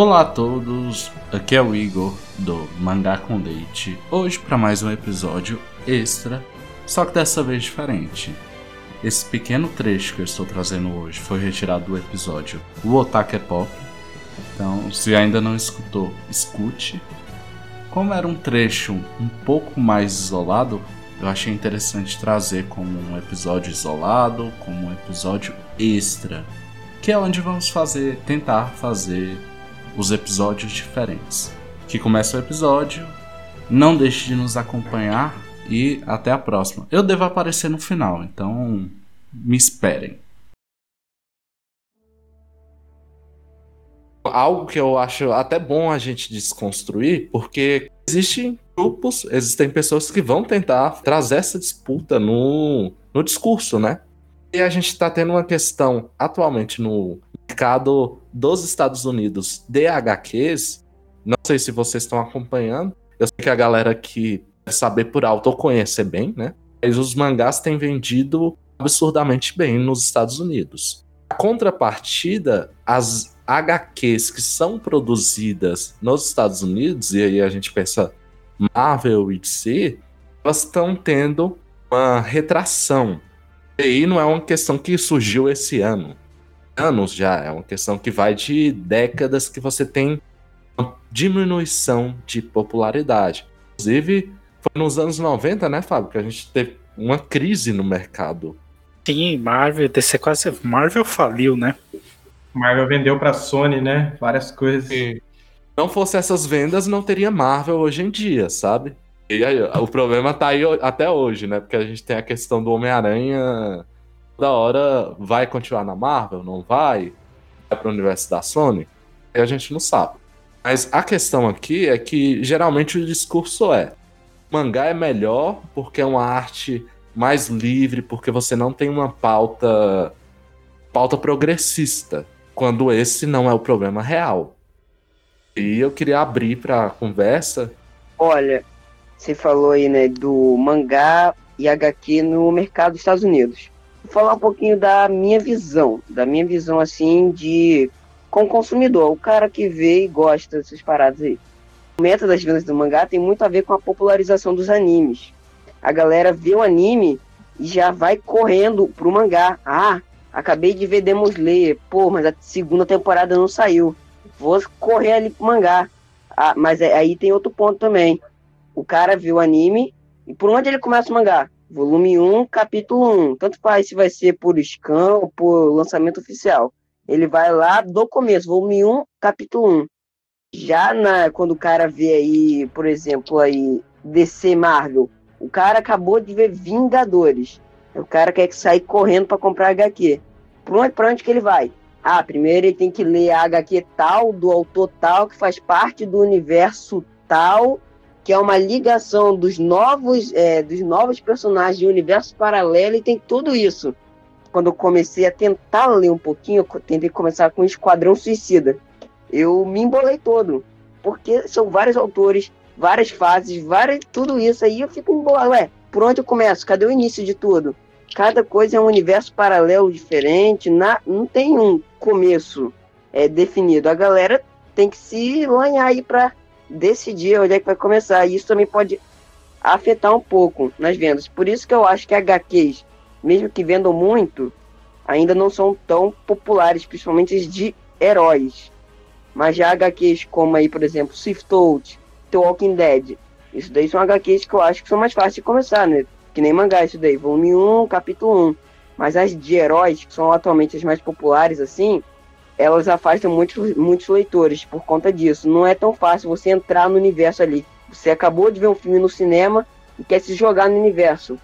Olá a todos, aqui é o Igor do Mangá com Leite. Hoje para mais um episódio extra, só que dessa vez diferente. Esse pequeno trecho que eu estou trazendo hoje foi retirado do episódio O Otaku é Pop. Então, se ainda não escutou, escute. Como era um trecho um pouco mais isolado, eu achei interessante trazer como um episódio isolado, como um episódio extra, que é onde vamos fazer, tentar fazer os episódios diferentes. Que começa o episódio, não deixe de nos acompanhar e até a próxima. Eu devo aparecer no final, então me esperem. Algo que eu acho até bom a gente desconstruir, porque existem grupos, existem pessoas que vão tentar trazer essa disputa no, no discurso, né? E a gente está tendo uma questão atualmente no mercado dos Estados Unidos de HQs. Não sei se vocês estão acompanhando. Eu sei que a galera que saber por alto ou conhecer bem, né? Mas os mangás têm vendido absurdamente bem nos Estados Unidos. A contrapartida, as HQs que são produzidas nos Estados Unidos, e aí a gente pensa Marvel e DC, elas estão tendo uma retração. E aí não é uma questão que surgiu esse ano. Anos já, é uma questão que vai de décadas que você tem uma diminuição de popularidade. Inclusive, foi nos anos 90, né, Fábio, que a gente teve uma crise no mercado. Sim, Marvel, DC quase. Marvel faliu, né? Marvel vendeu pra Sony, né? Várias coisas. Se não fosse essas vendas, não teria Marvel hoje em dia, sabe? E aí, o problema tá aí até hoje, né? Porque a gente tem a questão do Homem-Aranha. Da hora vai continuar na Marvel? Não vai? Vai pro universo da Sony? E a gente não sabe. Mas a questão aqui é que geralmente o discurso é: mangá é melhor porque é uma arte mais livre, porque você não tem uma pauta pauta progressista, quando esse não é o problema real. E eu queria abrir para conversa. Olha, você falou aí, né, do mangá e HQ no mercado dos Estados Unidos. Falar um pouquinho da minha visão, da minha visão assim de como consumidor, o cara que vê e gosta dessas paradas aí. O meta das vendas do mangá tem muito a ver com a popularização dos animes. A galera vê o anime e já vai correndo pro mangá. Ah, acabei de ver Demon Slayer. Pô, mas a segunda temporada não saiu. Vou correr ali pro mangá. Ah, mas é, aí tem outro ponto também o cara viu o anime e por onde ele começa o mangá? Volume 1, capítulo 1. Tanto faz se vai ser por scan ou por lançamento oficial. Ele vai lá do começo, volume 1, capítulo 1. Já na, quando o cara vê aí, por exemplo, aí DC Marvel, o cara acabou de ver Vingadores. O cara quer sair correndo para comprar HQ. Pra onde, pra onde que ele vai? Ah, primeiro ele tem que ler a HQ tal, do autor tal, que faz parte do universo tal, que é uma ligação dos novos, é, dos novos personagens de universo paralelo e tem tudo isso. Quando eu comecei a tentar ler um pouquinho, eu tentei começar com Esquadrão Suicida. Eu me embolei todo, porque são vários autores, várias fases, várias, tudo isso aí eu fico embolado. Ué, por onde eu começo? Cadê o início de tudo? Cada coisa é um universo paralelo diferente, na, não tem um começo é, definido. A galera tem que se lanhar aí para decidir onde é que vai começar. E isso também pode afetar um pouco nas vendas. Por isso que eu acho que HQs, mesmo que vendam muito, ainda não são tão populares, principalmente de heróis. Mas já HQs como aí, por exemplo, Swiftfold, The Walking Dead, isso daí são HQs que eu acho que são mais fáceis de começar, né? Que nem mangá isso daí, volume 1, capítulo 1. Mas as de heróis, que são atualmente as mais populares assim, elas afastam muitos, muitos leitores por conta disso. Não é tão fácil você entrar no universo ali. Você acabou de ver um filme no cinema e quer se jogar no universo.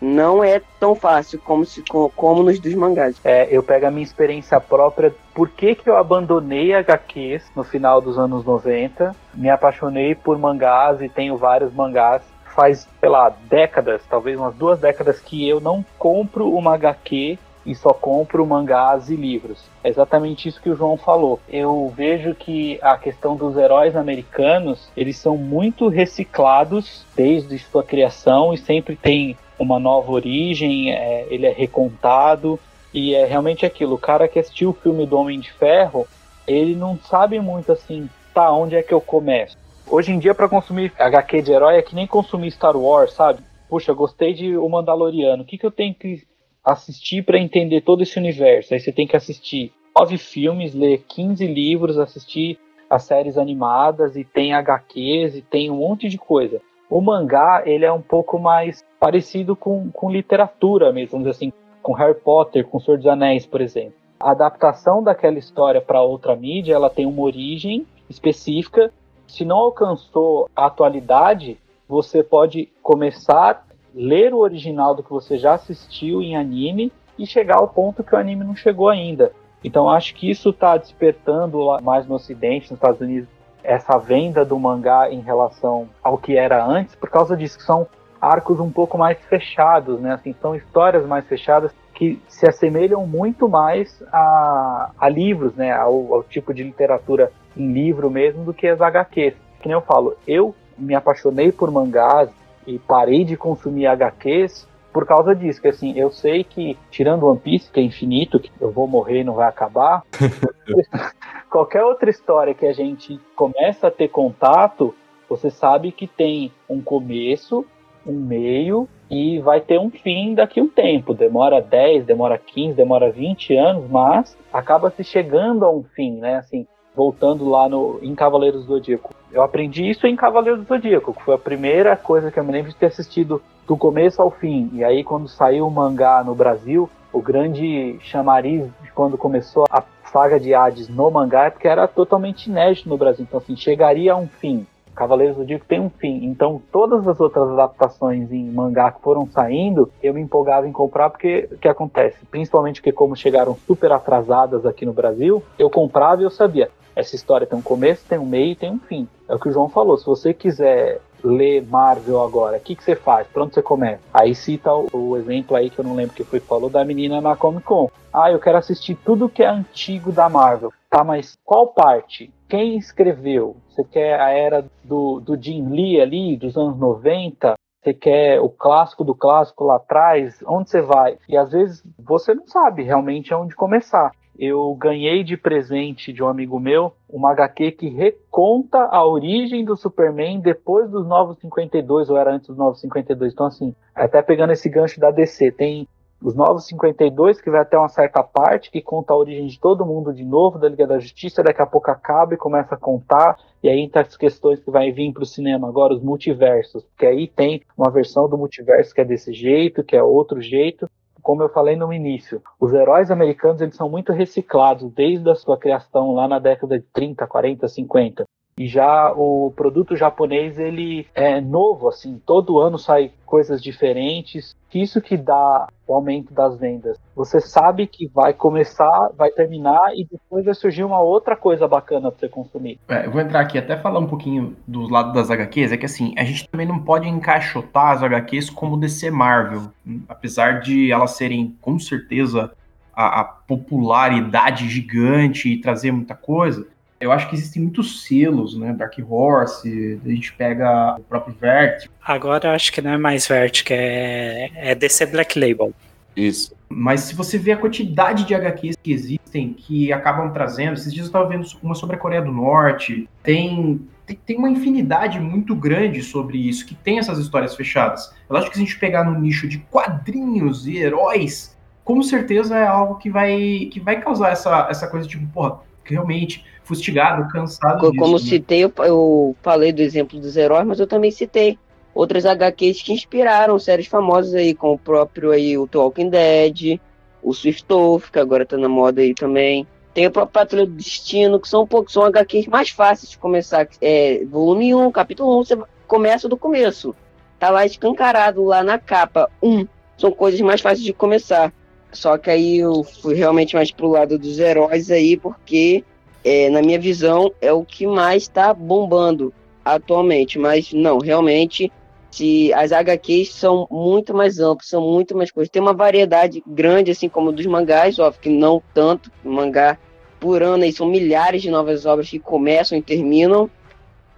Não é tão fácil como, se, como nos dos mangás. É, eu pego a minha experiência própria. Por que, que eu abandonei HQs no final dos anos 90? Me apaixonei por mangás e tenho vários mangás. Faz, sei lá, décadas, talvez umas duas décadas, que eu não compro uma HQ e só compro mangás e livros. É exatamente isso que o João falou. Eu vejo que a questão dos heróis americanos, eles são muito reciclados desde sua criação e sempre tem uma nova origem, é, ele é recontado e é realmente aquilo. O cara que assistiu o filme do Homem de Ferro ele não sabe muito assim, tá, onde é que eu começo? Hoje em dia, para consumir HQ de herói, é que nem consumir Star Wars, sabe? Puxa, gostei de O Mandaloriano. O que, que eu tenho que assistir para entender todo esse universo? Aí você tem que assistir nove filmes, ler 15 livros, assistir as séries animadas e tem HQs e tem um monte de coisa. O mangá, ele é um pouco mais parecido com, com literatura mesmo, vamos dizer assim, com Harry Potter, com Senhor dos Anéis, por exemplo. A adaptação daquela história para outra mídia, ela tem uma origem específica. Se não alcançou a atualidade, você pode começar ler o original do que você já assistiu em anime e chegar ao ponto que o anime não chegou ainda. Então acho que isso está despertando mais no Ocidente, nos Estados Unidos, essa venda do mangá em relação ao que era antes, por causa disso, que são arcos um pouco mais fechados, né? Assim, são histórias mais fechadas que se assemelham muito mais a, a livros, né? Ao, ao, tipo de literatura em livro mesmo do que as HQs. Que nem eu falo, eu me apaixonei por mangás e parei de consumir HQs por causa disso, que assim, eu sei que, tirando One Piece, que é infinito, que eu vou morrer e não vai acabar, qualquer outra história que a gente começa a ter contato, você sabe que tem um começo, um meio e vai ter um fim daqui a um tempo. Demora 10, demora 15, demora 20 anos, mas acaba se chegando a um fim, né? Assim, voltando lá no, em Cavaleiros do Zodíaco. Eu aprendi isso em Cavaleiros do Zodíaco, que foi a primeira coisa que eu me lembro de ter assistido do começo ao fim. E aí, quando saiu o mangá no Brasil, o grande chamariz de quando começou a saga de Hades no mangá é porque era totalmente inédito no Brasil. Então, assim, chegaria a um fim. Cavaleiros do Zodíaco tem um fim. Então, todas as outras adaptações em mangá que foram saindo, eu me empolgava em comprar porque o que acontece? Principalmente porque como chegaram super atrasadas aqui no Brasil, eu comprava e eu sabia, essa história tem um começo, tem um meio e tem um fim. É o que o João falou. Se você quiser ler Marvel agora, o que, que você faz? Pra onde você começa? Aí cita o, o, exemplo aí que eu não lembro que foi falou da menina na Comic Con. Ah, eu quero assistir tudo que é antigo da Marvel. Tá, mas qual parte? Quem escreveu? Você quer a era do, do Jim Lee ali, dos anos 90? Você quer o clássico do clássico lá atrás? Onde você vai? E às vezes você não sabe realmente onde começar eu ganhei de presente de um amigo meu uma HQ que reconta a origem do Superman depois dos Novos 52, ou era antes dos Novos 52. Então, assim, até pegando esse gancho da DC, tem os Novos 52, que vai até uma certa parte, que conta a origem de todo mundo de novo, da Liga da Justiça, daqui a pouco acaba e começa a contar, e aí entra as questões que vai vir para o cinema agora, os multiversos, que aí tem uma versão do multiverso que é desse jeito, que é outro jeito, como eu falei no início, os heróis americanos eles são muito reciclados desde a sua criação lá na década de 30, 40, 50. E já o produto japonês, ele é novo, assim, todo ano sai coisas diferentes. Isso que dá o aumento das vendas. Você sabe que vai começar, vai terminar e depois vai surgir uma outra coisa bacana para você consumir. É, eu vou entrar aqui até falar um pouquinho do lado das HQs. É que assim, a gente também não pode encaixotar as HQs como DC Marvel. Apesar de elas serem, com certeza, a, a popularidade gigante e trazer muita coisa eu acho que existem muitos selos, né? Dark Horse, a gente pega o próprio Vertigo. Agora eu acho que não é mais Vertigo, é, é DC Black Label. Isso. Mas se você vê a quantidade de HQs que existem, que acabam trazendo, esses dias eu estava vendo uma sobre a Coreia do Norte, tem, tem, tem, uma infinidade muito grande sobre isso, que tem essas histórias fechadas. Eu acho que se a gente pegar no nicho de quadrinhos e heróis, com certeza é algo que vai, que vai causar essa, essa coisa tipo, porra, realmente fustigado, cansado. Como, disso, como né? citei, eu, eu, falei do exemplo dos heróis, mas eu também citei outras HQs que inspiraram séries famosas aí, como o próprio aí, o Talking Dead, o Swiftoff, que agora tá na moda aí também. Tem o próprio Patrulha do Destino, que são um pouco, são HQs mais fáceis de começar. É, volume 1, capítulo 1, você começa do começo. Tá lá escancarado lá na capa 1. São coisas mais fáceis de começar. Só que aí eu fui realmente mais pro lado dos heróis aí, porque é, na minha visão, é o que mais está bombando atualmente. Mas não, realmente, se as HQs são muito mais amplas, são muito mais coisas. Tem uma variedade grande, assim como dos mangás, óbvio que não tanto. Mangá por ano aí são milhares de novas obras que começam e terminam.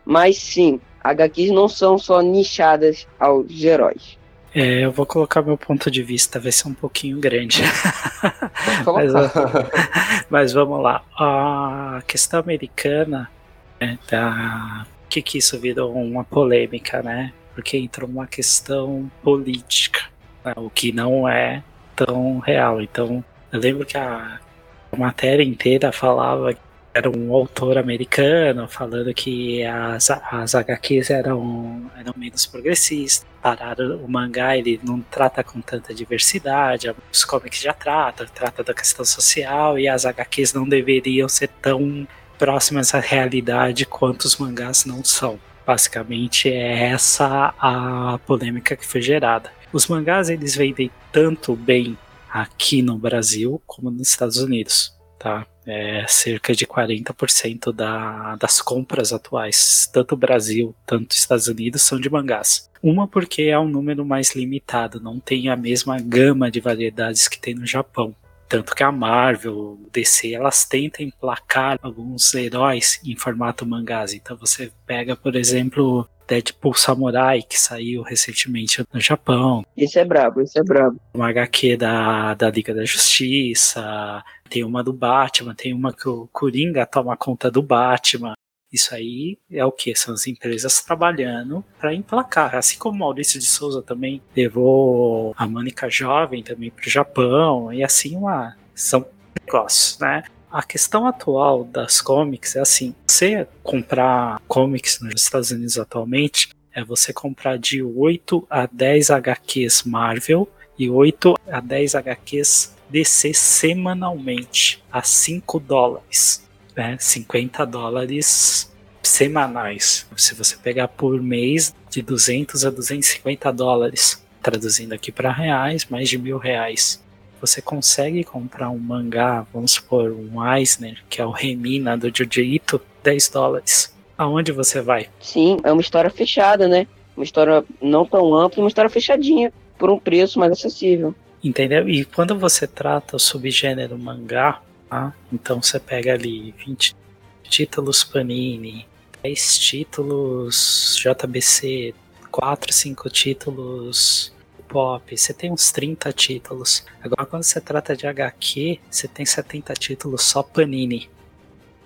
Mas sim, HQs não são só nichadas aos heróis. É, eu vou colocar meu ponto de vista, vai ser um pouquinho grande. Mas, mas, vamos lá. A questão americana, né, da, que, que isso virou uma polêmica, né? Porque entrou uma questão política, né, o que não é tão real. Então, eu lembro que a, a matéria inteira falava era um autor americano falando que as, as HQs eram, eram menos progressistas. Pararam, o mangá ele não trata com tanta diversidade, os comics já tratam, trata da questão social e as HQs não deveriam ser tão próximas à realidade quanto os mangás não são. Basicamente é essa a polêmica que foi gerada. Os mangás eles vendem tanto bem aqui no Brasil como nos Estados Unidos, tá? É cerca de 40% da, das compras atuais, tanto Brasil, tanto Estados Unidos, são de mangás. Uma porque é um número mais limitado, não tem a mesma gama de variedades que tem no Japão. Tanto que a Marvel, DC, elas tentam emplacar alguns heróis em formato mangás. Então você pega, por exemplo, Deadpool Samurai, que saiu recentemente no Japão. Isso é brabo, isso é brabo. Uma HQ da, da Liga da Justiça, tem uma do Batman, tem uma que o Coringa toma conta do Batman. Isso aí é o que? São as empresas trabalhando para emplacar. Assim como Maurício de Souza também levou a Mônica Jovem também para o Japão, e assim uma. São negócios, né? A questão atual das comics é assim: você comprar comics nos Estados Unidos atualmente é você comprar de 8 a 10 HQs Marvel e 8 a 10 HQs DC semanalmente a 5 dólares. Né? 50 dólares semanais. Se você pegar por mês, de 200 a 250 dólares. Traduzindo aqui para reais, mais de mil reais você consegue comprar um mangá, vamos supor, um Eisner, que é o Remina do Jiu-Jitsu, 10 dólares. Aonde você vai? Sim, é uma história fechada, né? Uma história não tão ampla, uma história fechadinha, por um preço mais acessível. Entendeu? E quando você trata o subgênero mangá, tá? então você pega ali 20 títulos Panini, 10 títulos JBC, 4, 5 títulos pop, você tem uns 30 títulos. Agora, quando você trata de HQ, você tem 70 títulos só Panini.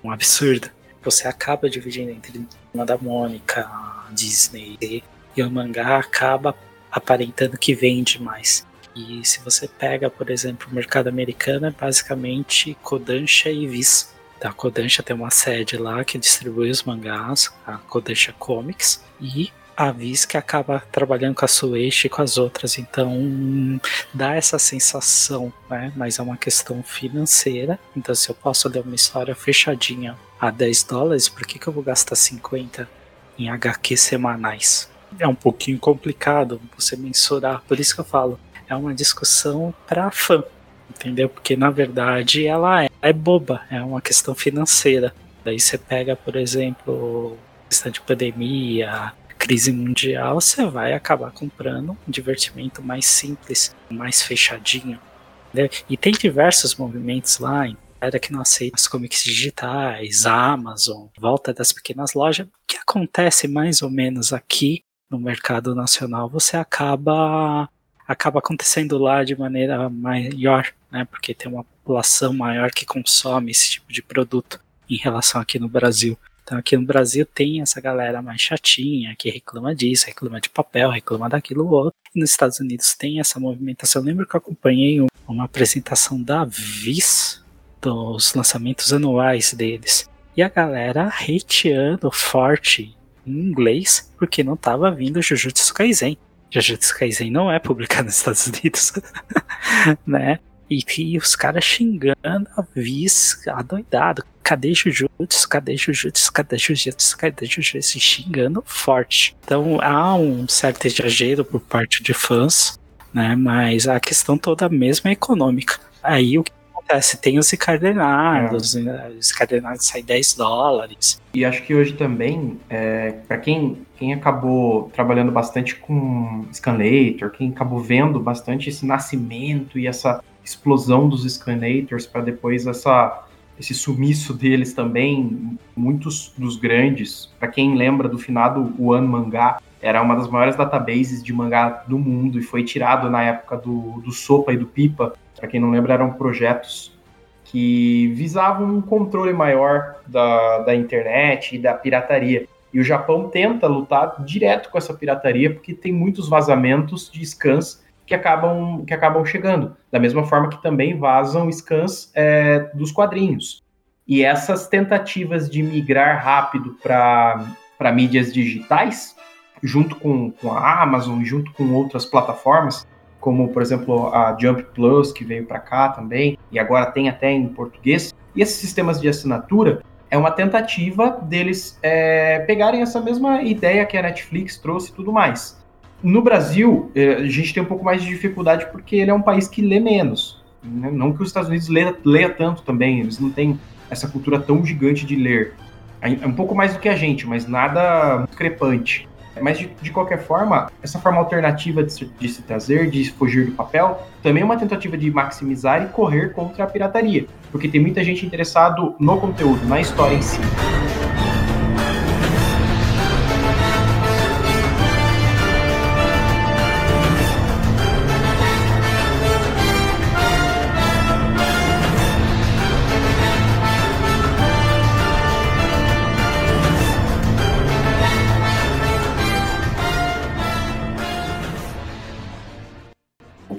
Um absurdo. Você acaba dividindo entre uma da Mônica, Disney, e o mangá acaba aparentando que vende mais. E se você pega, por exemplo, o mercado americano, é basicamente Kodansha e Viz. A Kodansha tem uma sede lá que distribui os mangás, a Kodansha Comics, e a Viz que acaba trabalhando com a Sueishi e com as outras, então dá essa sensação, né? Mas é uma questão financeira. Então, se eu posso ler uma história fechadinha a 10 dólares, por que, que eu vou gastar 50 em HQ semanais? É um pouquinho complicado você mensurar, por isso que eu falo, é uma discussão para fã, entendeu? Porque na verdade ela é, é boba, é uma questão financeira. Daí você pega, por exemplo, questão de pandemia, crise mundial, você vai acabar comprando um divertimento mais simples, mais fechadinho. Né? E tem diversos movimentos lá, era que não aceita as comics digitais, a Amazon, volta das pequenas lojas. O que acontece mais ou menos aqui no mercado nacional, você acaba acaba acontecendo lá de maneira maior, né? Porque tem uma população maior que consome esse tipo de produto em relação aqui no Brasil. Então aqui no Brasil tem essa galera mais chatinha que reclama disso, reclama de papel, reclama daquilo outro. E nos Estados Unidos tem essa movimentação. Eu lembro que eu acompanhei uma apresentação da Viz dos lançamentos anuais deles. E a galera hateando forte em inglês porque não estava vindo Jujutsu Kaisen. Jujutsu Kaisen não é publicado nos Estados Unidos, né? E, e os caras xingando a Viz adoidado. Cadê Jujutsu? Cadê Jujutsu? Cadê Jujutsu? Cadê Jujutsu? Xingando forte. Então há um certo exagero por parte de fãs, né? Mas a questão toda mesmo é econômica. Aí o que acontece? Tem os encadernados, é. os encadernados saem 10 dólares. E acho que hoje também, é, para quem, quem acabou trabalhando bastante com Scanlator, quem acabou vendo bastante esse nascimento e essa explosão dos Scanators para depois essa esse sumiço deles também, muitos dos grandes, para quem lembra do finado One Mangá, era uma das maiores databases de mangá do mundo e foi tirado na época do, do Sopa e do Pipa. Para quem não lembra, eram projetos que visavam um controle maior da, da internet e da pirataria. E o Japão tenta lutar direto com essa pirataria porque tem muitos vazamentos de scans que acabam, que acabam chegando. Da mesma forma que também vazam scans é, dos quadrinhos. E essas tentativas de migrar rápido para mídias digitais, junto com, com a Amazon junto com outras plataformas, como por exemplo a Jump Plus, que veio para cá também, e agora tem até em português, e esses sistemas de assinatura é uma tentativa deles é, pegarem essa mesma ideia que a Netflix trouxe e tudo mais no Brasil, é, a gente tem um pouco mais de dificuldade porque ele é um país que lê menos. Né? Não que os Estados Unidos leia, leia tanto também, eles não têm essa cultura tão gigante de ler. É um pouco mais do que a gente, mas nada discrepante. Mas, de, de qualquer forma, essa forma alternativa de se, de se trazer, de fugir do papel, também é uma tentativa de maximizar e correr contra a pirataria. Porque tem muita gente interessado no conteúdo, na história em si.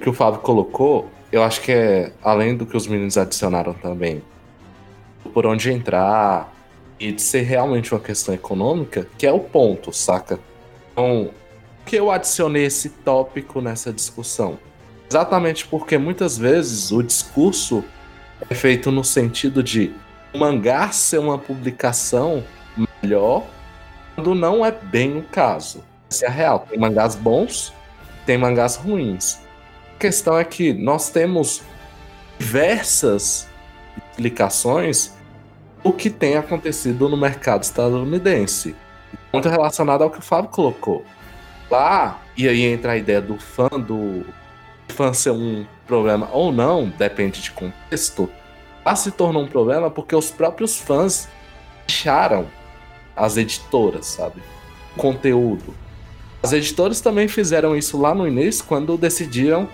Que o Fábio colocou, eu acho que é além do que os meninos adicionaram também, por onde entrar e de ser realmente uma questão econômica, que é o ponto, saca? Então, que eu adicionei esse tópico nessa discussão? Exatamente porque muitas vezes o discurso é feito no sentido de o mangá ser uma publicação melhor, quando não é bem o caso. Essa é a real. Tem mangás bons, tem mangás ruins. Questão é que nós temos diversas explicações do que tem acontecido no mercado estadunidense. Muito relacionado ao que o Fábio colocou. Lá, e aí entra a ideia do fã, do fã ser um problema ou não, depende de contexto. Lá se tornou um problema porque os próprios fãs deixaram as editoras, sabe? Conteúdo. As editoras também fizeram isso lá no início quando decidiram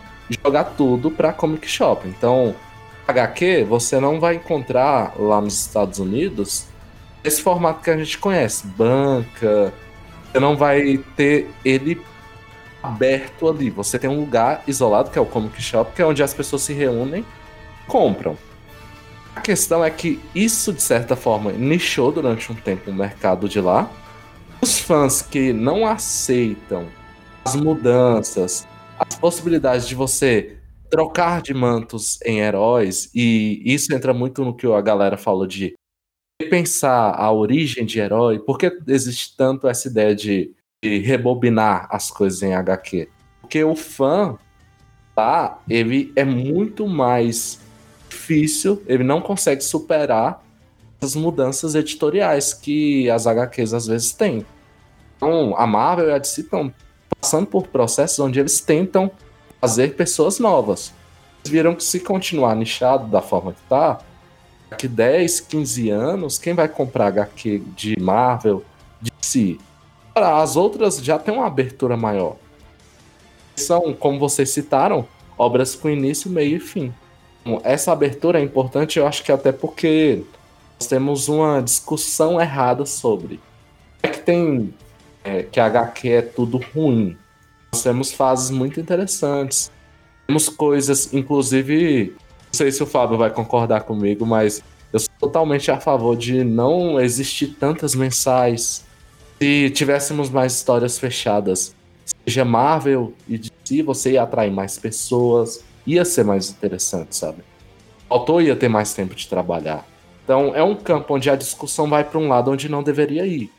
jogar tudo para Comic Shop. Então, HQ você não vai encontrar lá nos Estados Unidos esse formato que a gente conhece, banca. Você não vai ter ele aberto ali. Você tem um lugar isolado que é o Comic Shop, que é onde as pessoas se reúnem, compram. A questão é que isso de certa forma nichou durante um tempo o mercado de lá. Os fãs que não aceitam as mudanças, as possibilidades de você trocar de mantos em heróis, e isso entra muito no que a galera falou de pensar a origem de herói, por que existe tanto essa ideia de, de rebobinar as coisas em HQ? Porque o fã, tá, ele é muito mais difícil, ele não consegue superar as mudanças editoriais que as HQs às vezes têm. Então, a Marvel e a DC estão passando por processos onde eles tentam fazer pessoas novas. Eles viram que se continuar nichado da forma que tá, daqui 10, 15 anos, quem vai comprar HQ de Marvel, de si? As outras já têm uma abertura maior. São, como vocês citaram, obras com início, meio e fim. Essa abertura é importante, eu acho que até porque nós temos uma discussão errada sobre. É que tem é, que a HQ é tudo ruim. Nós temos fases muito interessantes. Temos coisas, inclusive, não sei se o Fábio vai concordar comigo, mas eu sou totalmente a favor de não existir tantas mensais. Se tivéssemos mais histórias fechadas, seja Marvel e DC, você ia atrair mais pessoas, ia ser mais interessante, sabe? O autor ia ter mais tempo de trabalhar. Então é um campo onde a discussão vai para um lado onde não deveria ir.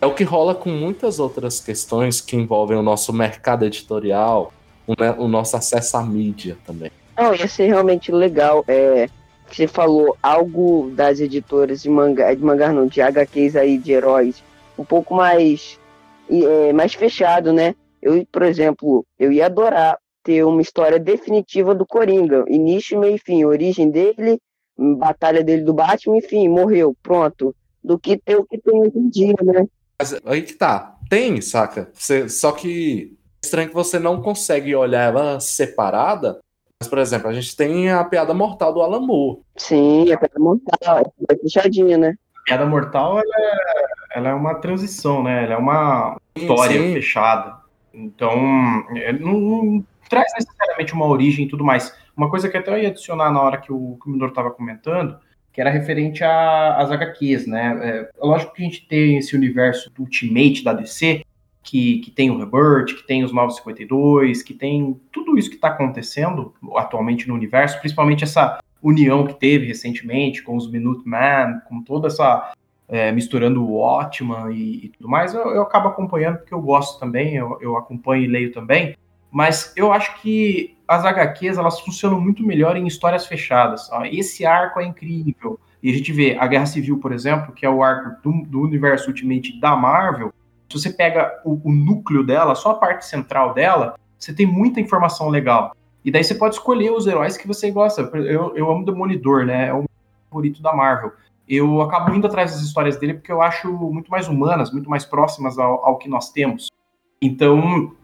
É o que rola com muitas outras questões que envolvem o nosso mercado editorial, o, né, o nosso acesso à mídia também. Não, ia ser realmente legal. É, você falou algo das editoras de mangá, de mangá não, de HQs aí, de heróis, um pouco mais, é, mais fechado, né? Eu, por exemplo, eu ia adorar ter uma história definitiva do Coringa, início, meio e fim, origem dele, batalha dele do Batman, enfim, morreu, pronto. Do que ter o que tem hoje em dia, né? Mas aí que tá. Tem, saca? Você, só que é estranho que você não consegue olhar ela separada. Mas, por exemplo, a gente tem a piada mortal do Alan Moore. Sim, a piada mortal, é fechadinha, né? A piada mortal, ela é, ela é uma transição, né? Ela é uma história sim. fechada. Então, é, não, não traz necessariamente uma origem e tudo mais. Uma coisa que até eu ia adicionar na hora que o, que o Minor estava comentando, que era referente às HQs, né? É, lógico que a gente tem esse universo do Ultimate da DC, que, que tem o Rebirth, que tem os 952, que tem tudo isso que está acontecendo atualmente no universo, principalmente essa união que teve recentemente com os Minutemen, com toda essa. É, misturando o Watchman e, e tudo mais, eu, eu, acabo acompanhando porque eu gosto também, eu, eu acompanho e leio também, mas eu acho que as HQs elas funcionam muito melhor em histórias fechadas. Esse arco é incrível. E a gente vê a Guerra Civil, por exemplo, que é o arco do, do universo Ultimate da Marvel. Se você pega o, o, núcleo dela, só a parte central dela, você tem muita informação legal. E daí você pode escolher os heróis que você gosta. Eu, eu amo Demolidor, né? É o favorito da Marvel. Eu acabo indo atrás das histórias dele porque eu acho muito mais humanas, muito mais próximas ao, ao que nós temos. Então,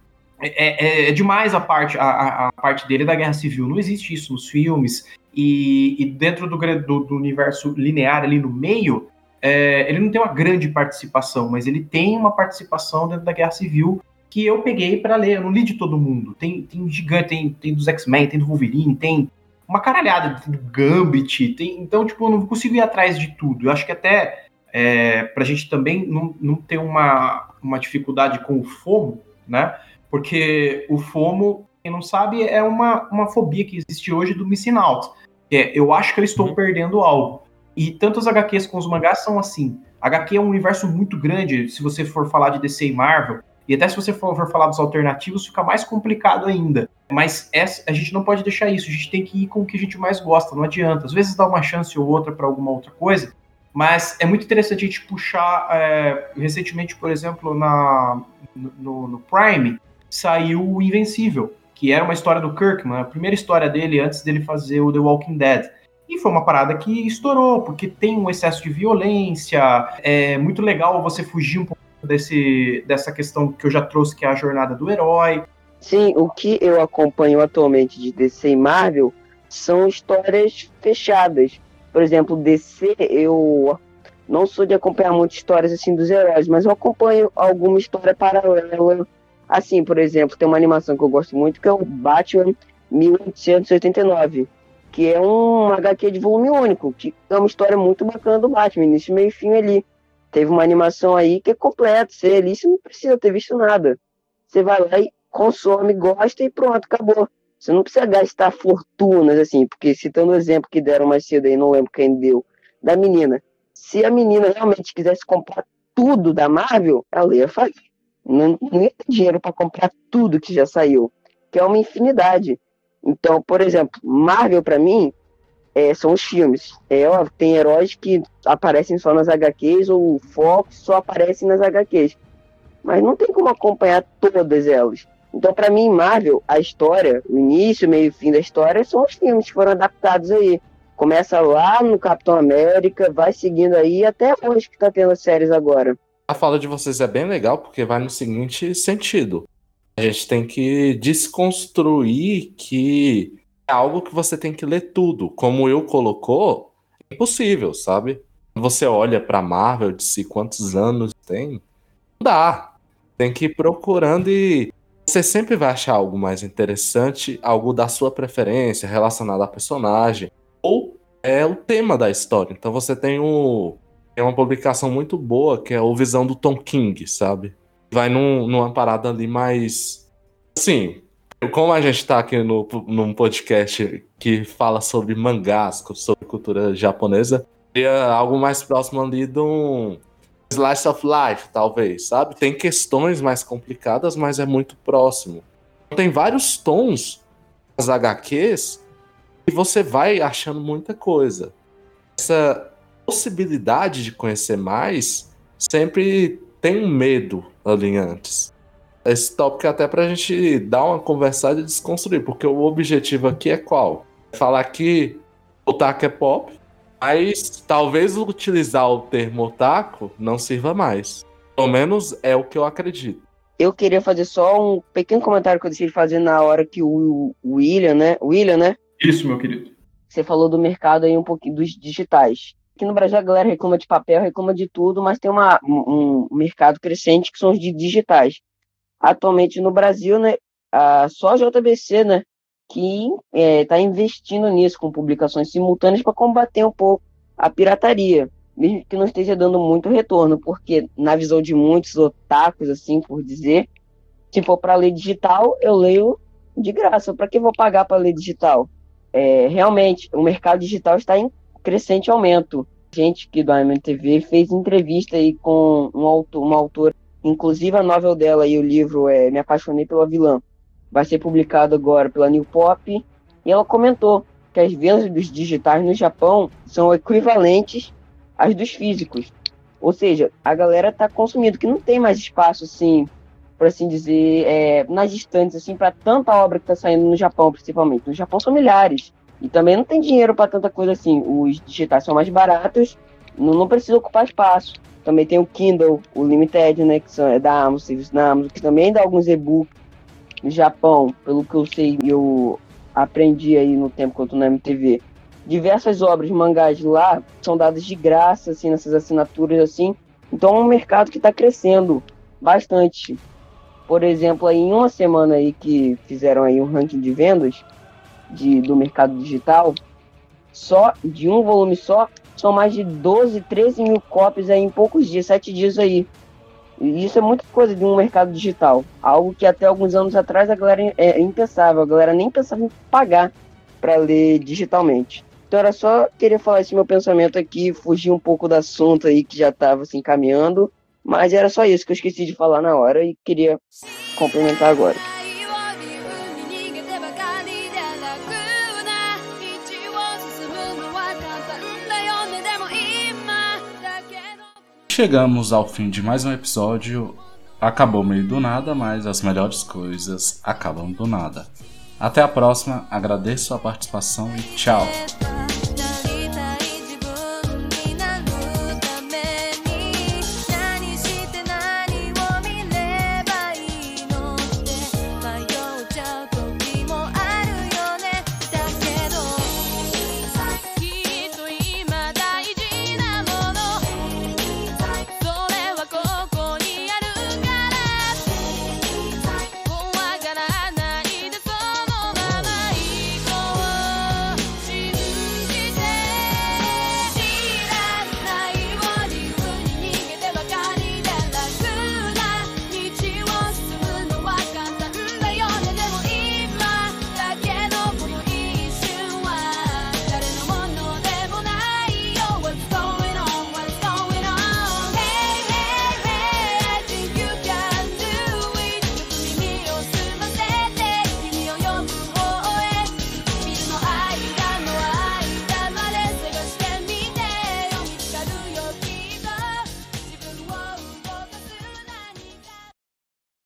é, é, é, demais a parte, a, a, parte dele da Guerra Civil. Não existe isso nos filmes. E, e dentro do, do, do, universo linear ali no meio, é, ele não tem uma grande participação, mas ele tem uma participação dentro da Guerra Civil que eu peguei para ler. Eu não li de todo mundo. Tem, tem gigante, tem, tem dos X-Men, tem do Wolverine, tem uma caralhada do Gambit. Tem, então, tipo, eu não consigo ir atrás de tudo. Eu acho que até é, pra gente também não, não ter uma, uma dificuldade com o FOMO, né? Porque o FOMO, quem não sabe, é uma, uma fobia que existe hoje do missing out. É, eu acho que eu estou uhum. perdendo algo. E tanto as HQs como os mangás são assim. HQ é um universo muito grande, se você for falar de DC e Marvel, e até se você for, for falar dos alternativos, fica mais complicado ainda. Mas essa, a gente não pode deixar isso, a gente tem que ir com o que a gente mais gosta, não adianta. Às vezes dá uma chance ou outra para alguma outra coisa, mas é muito interessante a gente puxar. É, recentemente, por exemplo, na, no, no Prime, saiu o Invencível, que era uma história do Kirkman, a primeira história dele antes dele fazer o The Walking Dead. E foi uma parada que estourou, porque tem um excesso de violência, é muito legal você fugir um pouco desse, dessa questão que eu já trouxe, que é a jornada do herói. Sim, o que eu acompanho atualmente de DC e Marvel são histórias fechadas. Por exemplo, DC, eu não sou de acompanhar muitas histórias assim dos heróis, mas eu acompanho alguma história paralela Assim, por exemplo, tem uma animação que eu gosto muito que é o Batman 1889, que é um HQ de volume único, que é uma história muito bacana do Batman, início, meio e fim ali. Teve uma animação aí que é completa, você ali você não precisa ter visto nada. Você vai lá e consome, gosta e pronto, acabou. Você não precisa gastar fortunas, assim, porque citando o exemplo que deram mais cedo aí, não lembro quem deu, da menina. Se a menina realmente quisesse comprar tudo da Marvel, ela ia fazer não, não ia ter dinheiro para comprar tudo que já saiu, que é uma infinidade. Então, por exemplo, Marvel para mim é, são os filmes. É, ó, tem heróis que aparecem só nas HQs ou o foco só aparece nas HQs. Mas não tem como acompanhar todas elas. Então, para mim, Marvel, a história, o início, meio e fim da história, são os filmes que foram adaptados aí. Começa lá no Capitão América, vai seguindo aí até hoje que tá tendo séries agora a fala de vocês é bem legal porque vai no seguinte sentido. A gente tem que desconstruir que é algo que você tem que ler tudo. Como eu colocou, é impossível, sabe? Você olha para Marvel, de si quantos anos tem, não dá. Tem que ir procurando e você sempre vai achar algo mais interessante, algo da sua preferência, relacionado a personagem, ou é o tema da história. Então você tem o é uma publicação muito boa, que é o Visão do Tom King, sabe? Vai num, numa parada ali mais. Assim, como a gente tá aqui no, num podcast que fala sobre mangás, sobre cultura japonesa, seria algo mais próximo ali de um slice of life, talvez, sabe? Tem questões mais complicadas, mas é muito próximo. Tem vários tons das HQs e você vai achando muita coisa. Essa possibilidade de conhecer mais, sempre tem um medo ali antes. Esse tópico é até pra gente dar uma conversada e desconstruir, porque o objetivo aqui é qual? Falar que o taco é pop, Mas talvez utilizar o termo otaku não sirva mais. Pelo menos é o que eu acredito. Eu queria fazer só um pequeno comentário que eu deixei de fazer na hora que o William, né? William, né? Isso, meu querido. Você falou do mercado aí um pouquinho dos digitais. Aqui no Brasil a galera reclama de papel, reclama de tudo, mas tem uma, um, mercado crescente que são os de digitais. Atualmente no Brasil, né, a, só a JBC, né, que está é, tá investindo nisso, com publicações simultâneas para combater um pouco a pirataria, mesmo que não esteja dando muito retorno, porque na visão de muitos otakus, assim por dizer, se for para ler digital, eu leio de graça. Para que vou pagar para ler digital? É, realmente, o mercado digital está em crescente aumento. Gente aqui do AMTV fez entrevista aí com um autor, uma autora, inclusive a novel dela e o livro é Me Apaixonei pela Vilã vai ser publicado agora pela New Pop, e ela comentou que as vendas dos digitais no Japão são equivalentes às dos físicos. Ou seja, a galera está consumindo, que não tem mais espaço, assim, por assim dizer, é, nas distantes, assim, para tanta obra que está saindo no Japão, principalmente. No Japão são milhares. E também não tem dinheiro para tanta coisa assim. Os digitais são mais baratos, não, não precisa ocupar espaço. Também tem o Kindle, o Limited, né, que são, é da Amazon, serviço da Amazon, que também dá alguns e-books no Japão, pelo que eu sei, eu aprendi aí no tempo que eu na MTV, diversas obras mangás lá são dadas de graça, assim, nessas assinaturas, assim. Então é um mercado que está crescendo bastante. Por exemplo, aí, em uma semana aí que fizeram aí um ranking de vendas de, do mercado digital, só de um volume só, são mais de 12, 13 mil cópias aí em poucos dias, sete dias aí. E isso é muita coisa de um mercado digital. Algo que até alguns anos atrás a galera é impensável, a galera nem pensava em pagar para ler digitalmente. Então era só querer falar esse meu pensamento aqui, fugir um pouco do assunto aí que já estava assim caminhando, mas era só isso que eu esqueci de falar na hora e queria complementar agora. Chegamos ao fim de mais um episódio. Acabou meio do nada, mas as melhores coisas acabam do nada. Até a próxima, agradeço a participação e tchau!